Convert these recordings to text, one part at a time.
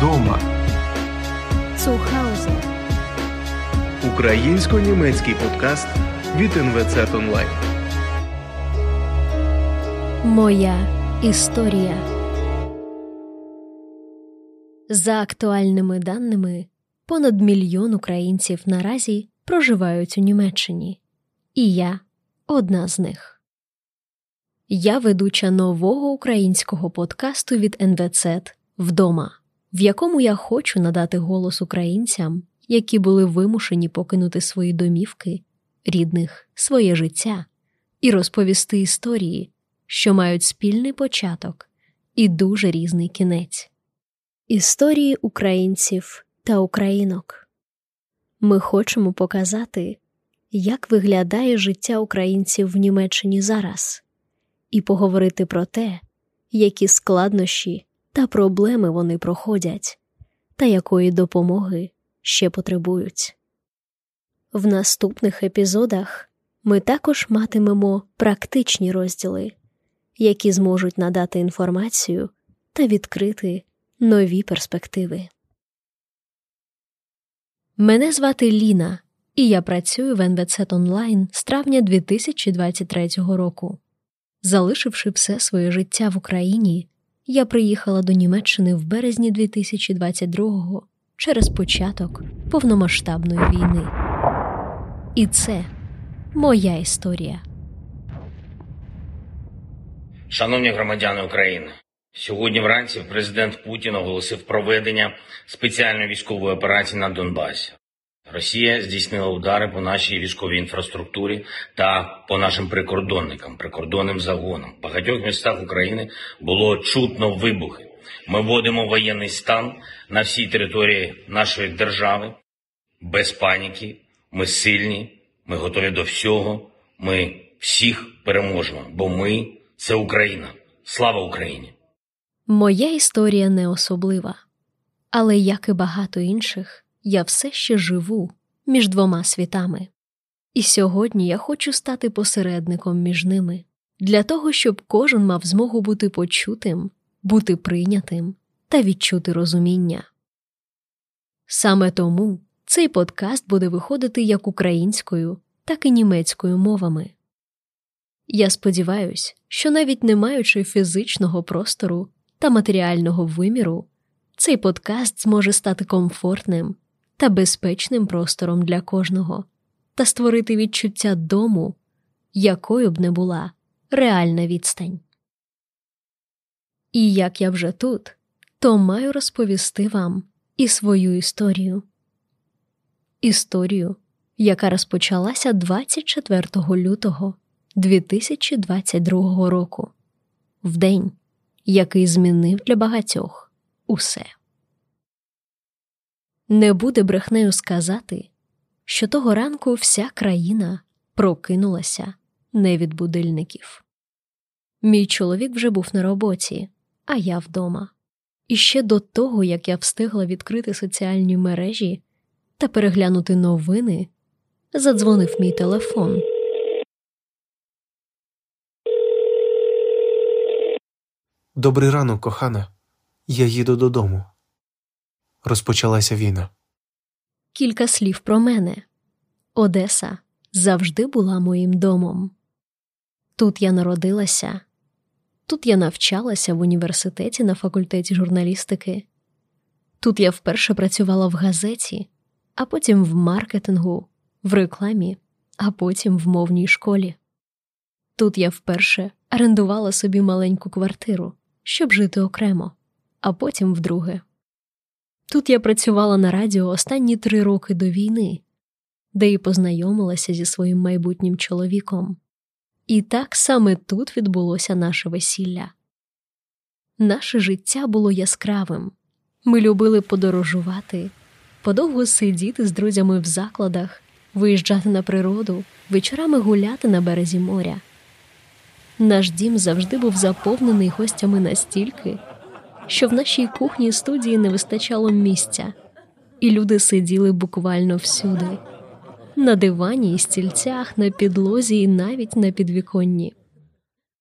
вдома. Zuhause. Українсько-німецький подкаст від НВЦ Онлайн. Моя історія. За актуальними даними, понад мільйон українців наразі проживають у Німеччині, і я одна з них. Я ведуча нового українського подкасту від НВЦ Вдома, в якому я хочу надати голос українцям, які були вимушені покинути свої домівки, рідних, своє життя, і розповісти історії, що мають спільний початок і дуже різний кінець. Історії українців та українок. Ми хочемо показати, як виглядає життя українців в Німеччині зараз, і поговорити про те, які складнощі та проблеми вони проходять, та якої допомоги ще потребують. В наступних епізодах ми також матимемо практичні розділи, які зможуть надати інформацію та відкрити нові перспективи. Мене звати Ліна, і я працюю в НВЦ онлайн з травня 2023 року. Залишивши все своє життя в Україні, я приїхала до Німеччини в березні 2022-го через початок повномасштабної війни. І це моя історія. Шановні громадяни України, сьогодні вранці президент Путін оголосив проведення спеціальної військової операції на Донбасі. Росія здійснила удари по нашій військовій інфраструктурі та по нашим прикордонникам, прикордонним загонам. В багатьох містах України було чутно вибухи. Ми вводимо воєнний стан на всій території нашої держави без паніки. Ми сильні, ми готові до всього. Ми всіх переможемо, бо ми це Україна. Слава Україні! Моя історія не особлива, але як і багато інших, я все ще живу між двома світами. І сьогодні я хочу стати посередником між ними для того, щоб кожен мав змогу бути почутим, бути прийнятим та відчути розуміння. Саме тому цей подкаст буде виходити як українською, так і німецькою мовами. Я сподіваюся, що навіть не маючи фізичного простору та матеріального виміру, цей подкаст зможе стати комфортним та безпечним простором для кожного та створити відчуття дому, якою б не була реальна відстань. І як я вже тут, то маю розповісти вам і свою історію. Історію, яка розпочалася 24 лютого 2022 року, в день, який змінив для багатьох усе. Не буде брехнею сказати, що того ранку вся країна прокинулася не від будильників. Мій чоловік вже був на роботі, а я вдома. І ще до того, як я встигла відкрити соціальні мережі та переглянути новини, задзвонив мій телефон. Добрий ранок, кохана. Я їду додому. Розпочалася війна. Кілька слів про мене. Одеса завжди була моїм домом. Тут я народилася, тут я навчалася в університеті на факультеті журналістики. Тут я вперше працювала в газеті, а потім в маркетингу, в рекламі, а потім в мовній школі. Тут я вперше орендувала собі маленьку квартиру, щоб жити окремо, а потім вдруге. Тут я працювала на радіо останні три роки до війни, де і познайомилася зі своїм майбутнім чоловіком. І так саме тут відбулося наше весілля. Наше життя було яскравим. Ми любили подорожувати, подовго сидіти з друзями в закладах, виїжджати на природу, вечорами гуляти на березі моря. Наш дім завжди був заповнений гостями настільки, що в нашій кухні студії не вистачало місця, і люди сиділи буквально всюди на дивані і стільцях, на підлозі і навіть на підвіконні.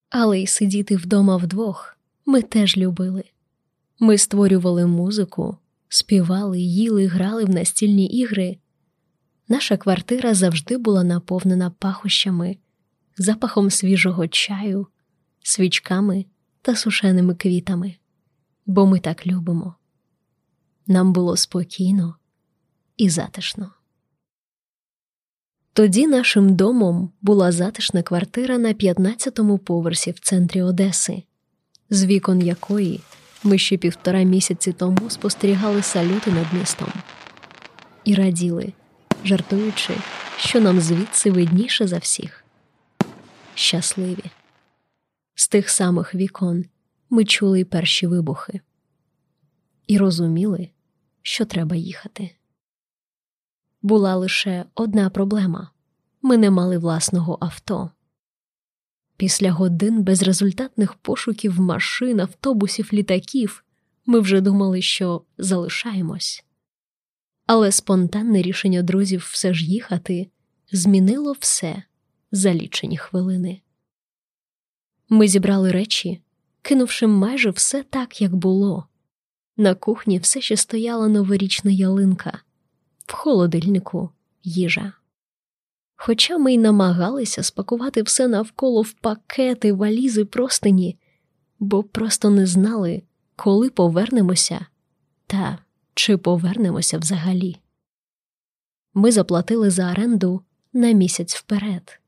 Але й сидіти вдома вдвох ми теж любили. Ми створювали музику, співали, їли, грали в настільні ігри. Наша квартира завжди була наповнена пахощами, запахом свіжого чаю, свічками та сушеними квітами, бо ми так любимо. Нам було спокійно і затишно. Тоді нашим домом була затишна квартира на 15-му поверсі в центрі Одеси, з вікон якої ми ще півтора місяці тому спостерігали салюти над містом і раділи, жартуючи, що нам звідси видніше за всіх. Щасливі. З тих самих вікон ми чули й перші вибухи і розуміли, що треба їхати. Була лише одна проблема ми не мали власного авто. Після годин безрезультатних пошуків машин, автобусів, літаків ми вже думали, що залишаємось. Але спонтанне рішення друзів все ж їхати змінило все за лічені хвилини. Ми зібрали речі, кинувши майже все так, як було. На кухні все ще стояла новорічна ялинка, в холодильнику їжа. Хоча ми й намагалися спакувати все навколо в пакети, валізи, простині, бо просто не знали, коли повернемося та чи повернемося взагалі. Ми заплатили за оренду на місяць вперед,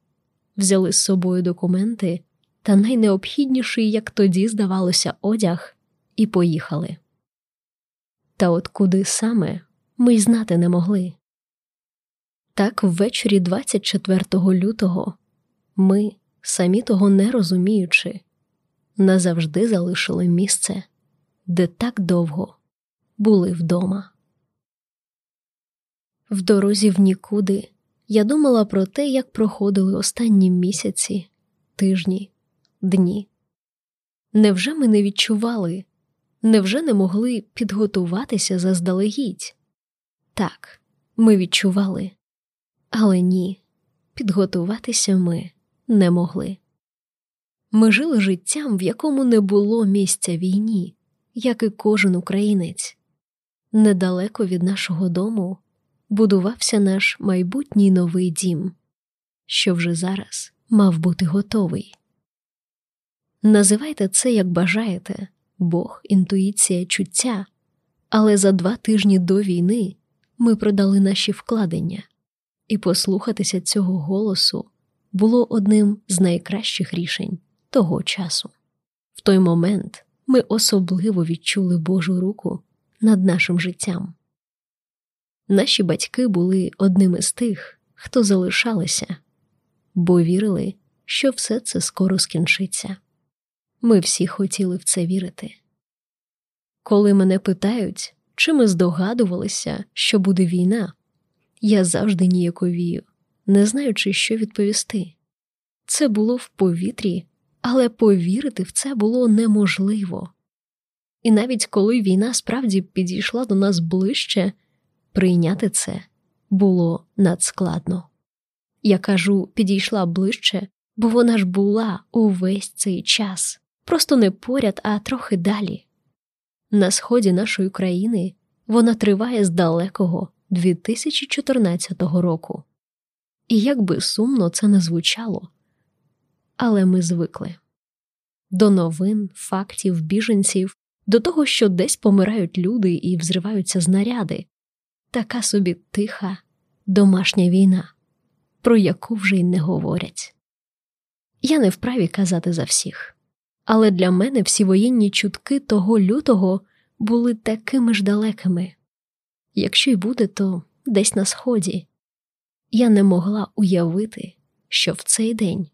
взяли з собою документи та найнеобхідніший, як тоді здавалося, одяг, і поїхали. Та от куди саме ми й знати не могли. Так, ввечері 24 лютого ми, самі того не розуміючи, назавжди залишили місце, де так довго були вдома. В дорозі в нікуди я думала про те, як проходили останні місяці, тижні, дні. Невже ми не відчували, невже не могли підготуватися заздалегідь? Так, ми відчували. Але ні, підготуватися ми не могли. Ми жили життям, в якому не було місця війні, як і кожен українець. Недалеко від нашого дому будувався наш майбутній новий дім, що вже зараз мав бути готовий. Називайте це, як бажаєте Бог, інтуїція, чуття, але за два тижні до війни ми продали наші вкладення і послухатися цього голосу було одним з найкращих рішень того часу. В той момент ми особливо відчули Божу руку над нашим життям. Наші батьки були одними з тих, хто залишалися, бо вірили, що все це скоро скінчиться. Ми всі хотіли в це вірити. Коли мене питають, чи ми здогадувалися, що буде війна, я завжди ніяковію, не знаючи, що відповісти. Це було в повітрі, але повірити в це було неможливо. І навіть коли війна справді підійшла до нас ближче, прийняти це було надскладно. Я кажу, підійшла ближче, бо вона ж була увесь цей час, просто не поряд, а трохи далі. На сході нашої країни вона триває з далекого 2014 року. І як би сумно це не звучало, але ми звикли до новин, фактів, біженців, до того, що десь помирають люди і взриваються знаряди, така собі тиха, домашня війна, про яку вже й не говорять. Я не вправі казати за всіх, але для мене всі воєнні чутки того лютого були такими ж далекими. Якщо й буде, то десь на сході. Я не могла уявити, що в цей день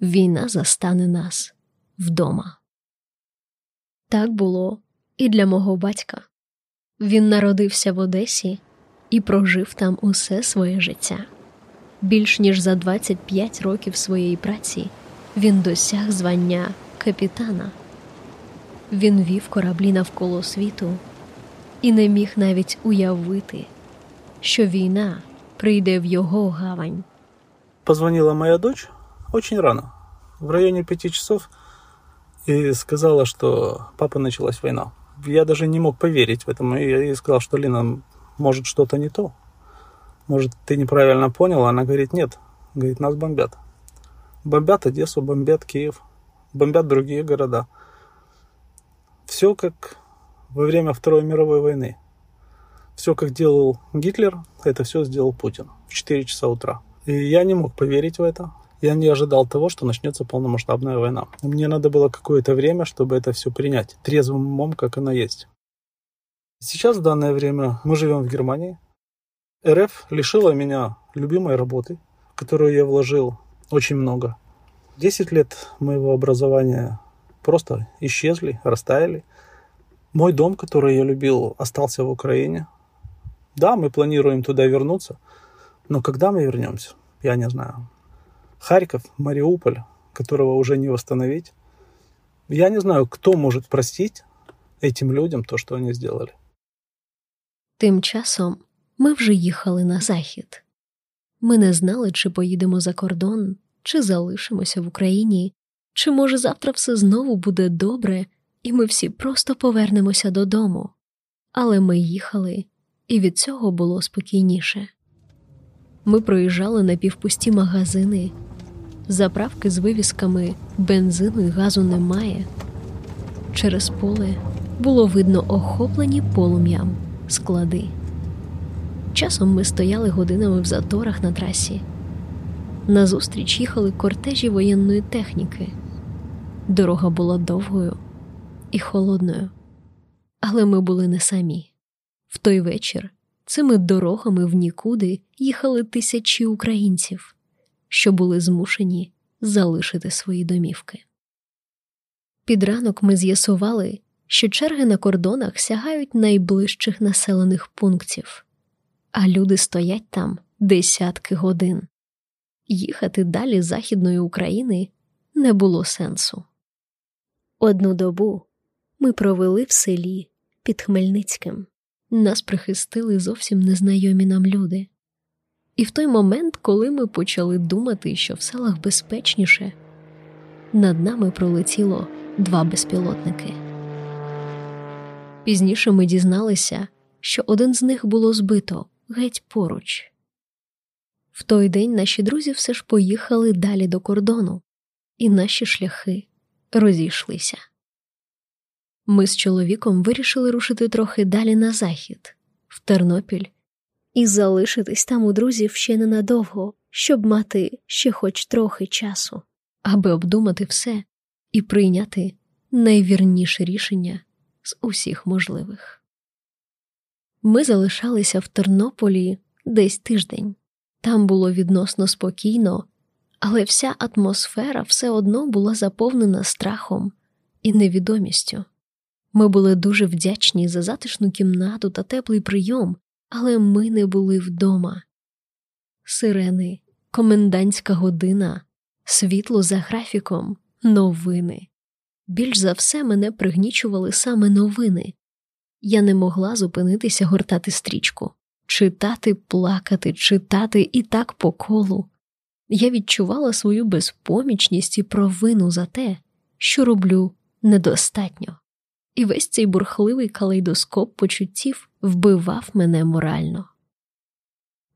війна застане нас вдома. Так було і для мого батька. Він народився в Одесі і прожив там усе своє життя. Більш ніж за 25 років своєї праці він досяг звання капітана. Він вів кораблі навколо світу і не міг навіть уявити, що війна прийде в його гавань. Позвонила моя дочь очень рано, в районе пяти часов, и сказала, что папа началась война. я даже не мог поверить в этом. И я ей сказал, что Лина, может, что-то не то. Может, ты неправильно понял? Она говорит, нет. Говорит, нас бомбят. Бомбят Одессу, бомбят Киев, бомбят другие города. Все как во время Второй мировой войны. Все, как делал Гитлер, это все сделал Путин в 4 часа утра. И я не мог поверить в это. Я не ожидал того, что начнется полномасштабная война. Мне надо было какое-то время, чтобы это все принять, трезвым умом, как оно есть. Сейчас, в данное время, мы живем в Германии. РФ лишила меня любимой работы, в которую я вложил очень много. Десять лет моего образования просто исчезли, растаяли. Мой дом, который я любил, остался в Украине. Да, мы планируем туда вернуться, но когда мы вернемся, я не знаю. Харьков, Мариуполь, которого уже не восстановить. Я не знаю, кто может простить этим людям то, що вони зробили. Тим часом ми вже їхали на захід. Ми не знали, чи поїдемо за кордон, чи залишимося в Україні, чи може завтра все знову буде добре, і ми всі просто повернемося додому. Але ми їхали, і від цього було спокійніше. Ми проїжджали напівпусті магазини, заправки з вивісками бензину і газу немає. Через поле було видно охоплені полум'ям склади. Часом ми стояли годинами в заторах на трасі. Назустріч їхали кортежі воєнної техніки. Дорога була довгою і холодною, але ми були не самі. В той вечір цими дорогами в нікуди їхали тисячі українців, що були змушені залишити свої домівки. Під ранок ми з'ясували, що черги на кордонах сягають найближчих населених пунктів, а люди стоять там десятки годин. Їхати далі Західної України не було сенсу. Одну добу ми провели в селі під Хмельницьким. Нас прихистили зовсім незнайомі нам люди. І в той момент, коли ми почали думати, що в селах безпечніше, над нами пролетіло два безпілотники. Пізніше ми дізналися, що один з них було збито геть поруч. В той день наші друзі все ж поїхали далі до кордону, і наші шляхи розійшлися. Ми з чоловіком вирішили рушити трохи далі на захід, в Тернопіль, і залишитись там у друзів ще ненадовго, щоб мати ще хоч трохи часу, аби обдумати все і прийняти найвірніше рішення з усіх можливих. Ми залишалися в Тернополі десь тиждень. Там було відносно спокійно, але вся атмосфера все одно була заповнена страхом і невідомістю. Ми були дуже вдячні за затишну кімнату та теплий прийом, але ми не були вдома. Сирени, комендантська година, світло за графіком, новини. Більш за все мене пригнічували саме новини. Я не могла зупинитися гортати стрічку, читати, плакати, читати і так по колу. Я відчувала свою безпомічність і провину за те, що роблю недостатньо і весь цей бурхливий калейдоскоп почуттів вбивав мене морально.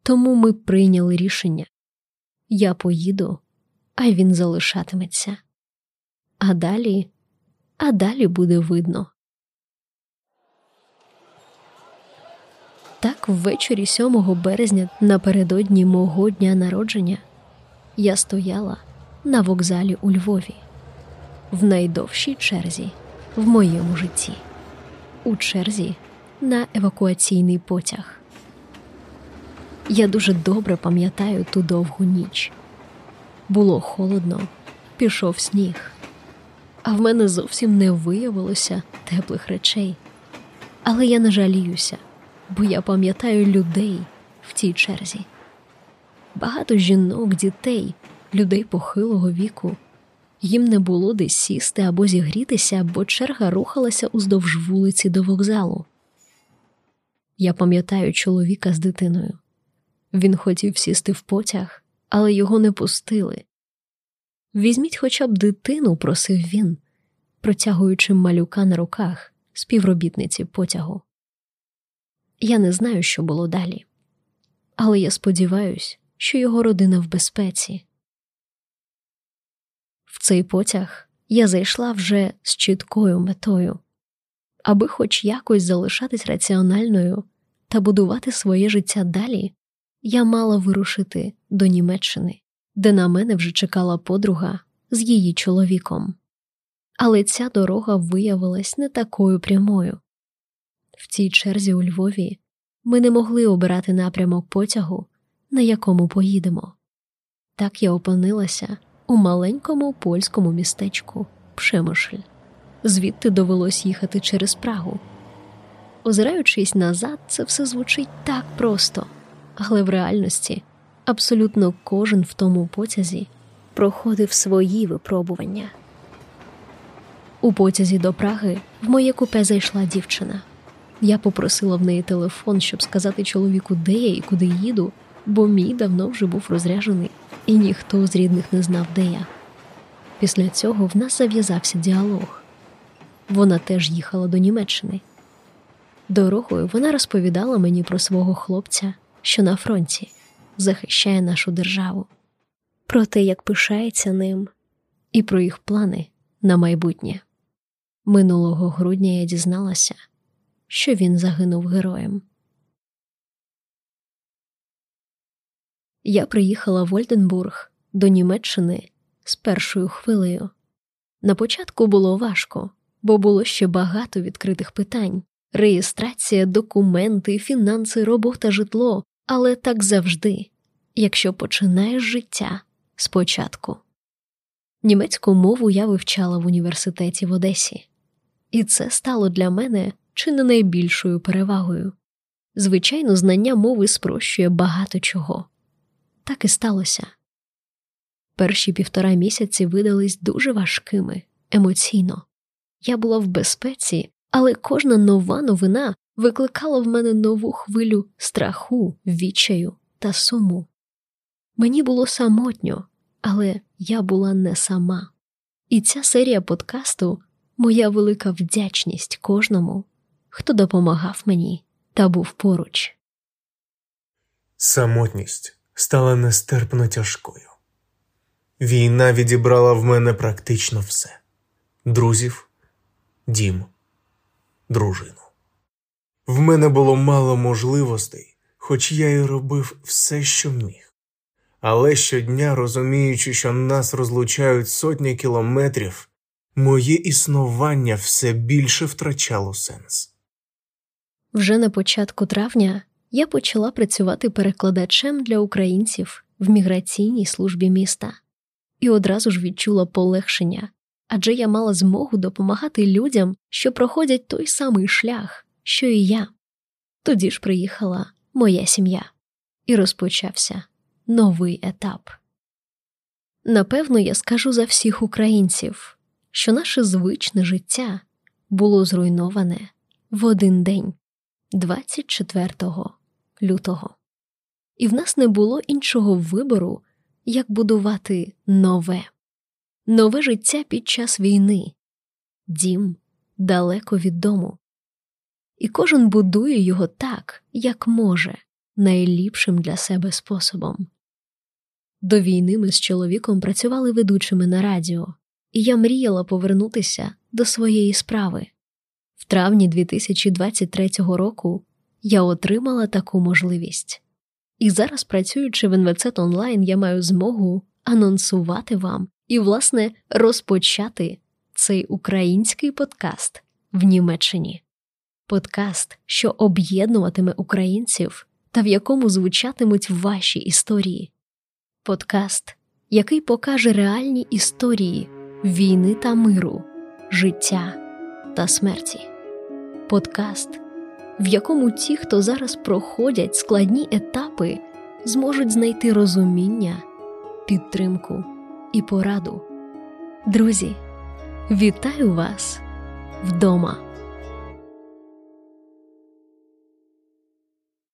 Тому ми прийняли рішення я поїду, а він залишатиметься. А далі, а далі буде видно. Так, ввечері 7 березня, напередодні мого дня народження, я стояла на вокзалі у Львові в найдовшій черзі в моєму житті у черзі на евакуаційний потяг. Я дуже добре пам'ятаю ту довгу ніч. Було холодно, пішов сніг, а в мене зовсім не виявилося теплих речей. Але я не жаліюся, бо я пам'ятаю людей в тій черзі. Багато жінок, дітей, людей похилого віку їм не було де сісти або зігрітися, бо черга рухалася уздовж вулиці до вокзалу. Я пам'ятаю чоловіка з дитиною. Він хотів сісти в потяг, але його не пустили. Візьміть хоча б дитину, просив він, протягуючи малюка на руках співробітниці потягу. Я не знаю, що було далі, але я сподіваюся, що його родина в безпеці. В цей потяг я зайшла вже з чіткою метою, аби хоч якось залишатись раціональною та будувати своє життя далі, я мала вирушити до Німеччини, де на мене вже чекала подруга з її чоловіком. Але ця дорога виявилась не такою прямою. В цій черзі у Львові ми не могли обирати напрямок потягу, на якому поїдемо. Так я опинилася у маленькому польському містечку Пшемишль. Звідти довелось їхати через Прагу. Озираючись назад, це все звучить так просто, але в реальності абсолютно кожен в тому потязі проходив свої випробування. У потязі до Праги в моє купе зайшла дівчина. Я попросила в неї телефон, щоб сказати чоловіку, де я і куди їду, бо мій давно вже був розряжений, і ніхто з рідних не знав, де я. Після цього в нас зав'язався діалог. Вона теж їхала до Німеччини. Дорогою вона розповідала мені про свого хлопця, що на фронті захищає нашу державу, про те, як пишається ним, і про їх плани на майбутнє. Минулого грудня я дізналася, що він загинув героєм. Я приїхала в Ольденбург до Німеччини з першою хвилею. На початку було важко, бо було ще багато відкритих питань реєстрація, документи, фінанси, робота, житло, але так завжди, якщо починаєш життя спочатку. Німецьку мову я вивчала в університеті в Одесі, і це стало для мене чи не найбільшою перевагою. Звичайно, знання мови спрощує багато чого. Так і сталося. Перші півтора місяці видались дуже важкими емоційно. Я була в безпеці, але кожна нова новина викликала в мене нову хвилю страху, відчаю та суму. Мені було самотньо, але я була не сама. І ця серія подкасту моя велика вдячність кожному, хто допомагав мені та був поруч. Самотність стала нестерпно тяжкою. Війна відібрала в мене практично все друзів, дім, дружину. В мене було мало можливостей, хоч я й робив все, що міг. Але щодня, розуміючи, що нас розлучають сотні кілометрів, моє існування все більше втрачало сенс. Вже на початку травня я почала працювати перекладачем для українців в міграційній службі міста і одразу ж відчула полегшення, адже я мала змогу допомагати людям, що проходять той самий шлях, що і я. Тоді ж приїхала моя сім'я, і розпочався новий етап. Напевно, я скажу за всіх українців, що наше звичне життя було зруйноване в один день, 24 лютого, і в нас не було іншого вибору, як будувати нове, нове життя під час війни, дім далеко від дому. І кожен будує його так, як може, найліпшим для себе способом. До війни ми з чоловіком працювали ведучими на радіо, і я мріяла повернутися до своєї справи. В травні 2023 року я отримала таку можливість. І зараз, працюючи в НВЦ онлайн, я маю змогу анонсувати вам і, власне, розпочати цей український подкаст в Німеччині. Подкаст, що об'єднуватиме українців та в якому звучатимуть ваші історії. Подкаст, який покаже реальні історії війни та миру, життя та смерті. Подкаст, в якому ті, хто зараз проходять складні етапи, зможуть знайти розуміння, підтримку і пораду. Друзі, вітаю вас вдома!